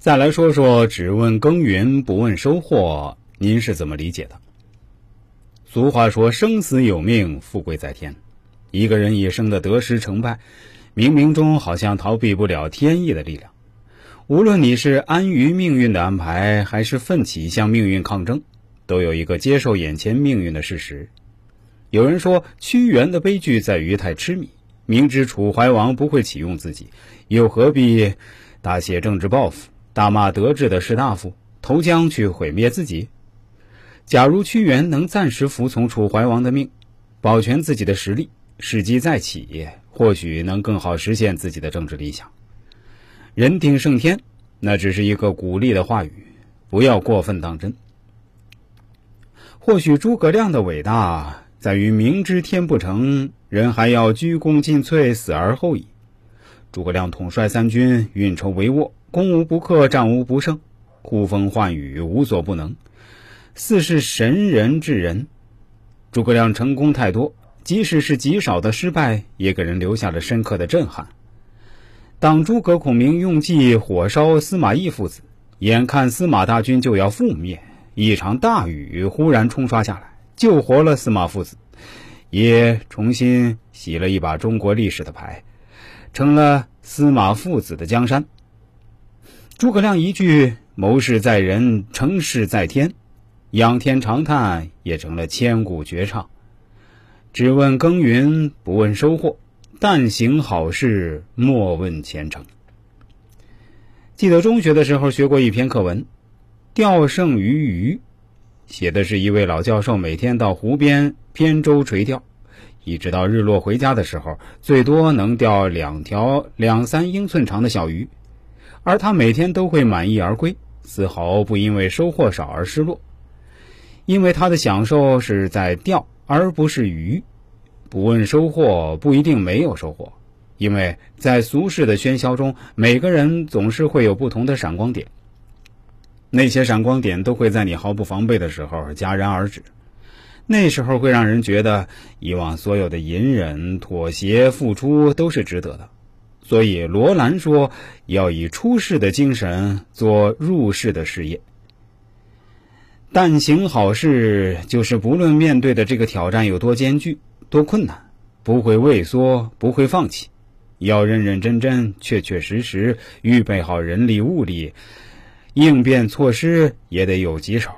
再来说说“只问耕耘不问收获”，您是怎么理解的？俗话说：“生死有命，富贵在天。”一个人一生的得失成败，冥冥中好像逃避不了天意的力量。无论你是安于命运的安排，还是奋起向命运抗争，都有一个接受眼前命运的事实。有人说，屈原的悲剧在于太痴迷，明知楚怀王不会启用自己，又何必大写政治抱负，大骂得志的士大夫，投江去毁灭自己？假如屈原能暂时服从楚怀王的命，保全自己的实力，时机再起，或许能更好实现自己的政治理想。人定胜天，那只是一个鼓励的话语，不要过分当真。或许诸葛亮的伟大在于明知天不成，人还要鞠躬尽瘁，死而后已。诸葛亮统帅三军，运筹帷幄，攻无不克，战无不胜，呼风唤雨，无所不能。似是神人之人，诸葛亮成功太多，即使是极少的失败，也给人留下了深刻的震撼。当诸葛孔明用计火烧司马懿父子，眼看司马大军就要覆灭，一场大雨忽然冲刷下来，救活了司马父子，也重新洗了一把中国历史的牌，成了司马父子的江山。诸葛亮一句“谋事在人，成事在天”。仰天长叹也成了千古绝唱。只问耕耘不问收获，但行好事莫问前程。记得中学的时候学过一篇课文《钓胜于鱼》，写的是一位老教授每天到湖边扁舟垂钓，一直到日落回家的时候，最多能钓两条两三英寸长的小鱼，而他每天都会满意而归，丝毫不因为收获少而失落。因为他的享受是在钓，而不是鱼。不问收获，不一定没有收获。因为在俗世的喧嚣中，每个人总是会有不同的闪光点。那些闪光点都会在你毫不防备的时候戛然而止，那时候会让人觉得以往所有的隐忍、妥协、付出都是值得的。所以罗兰说：“要以出世的精神做入世的事业。”但行好事，就是不论面对的这个挑战有多艰巨、多困难，不会畏缩，不会放弃，要认认真真、确确实实预备好人力物力，应变措施也得有几手。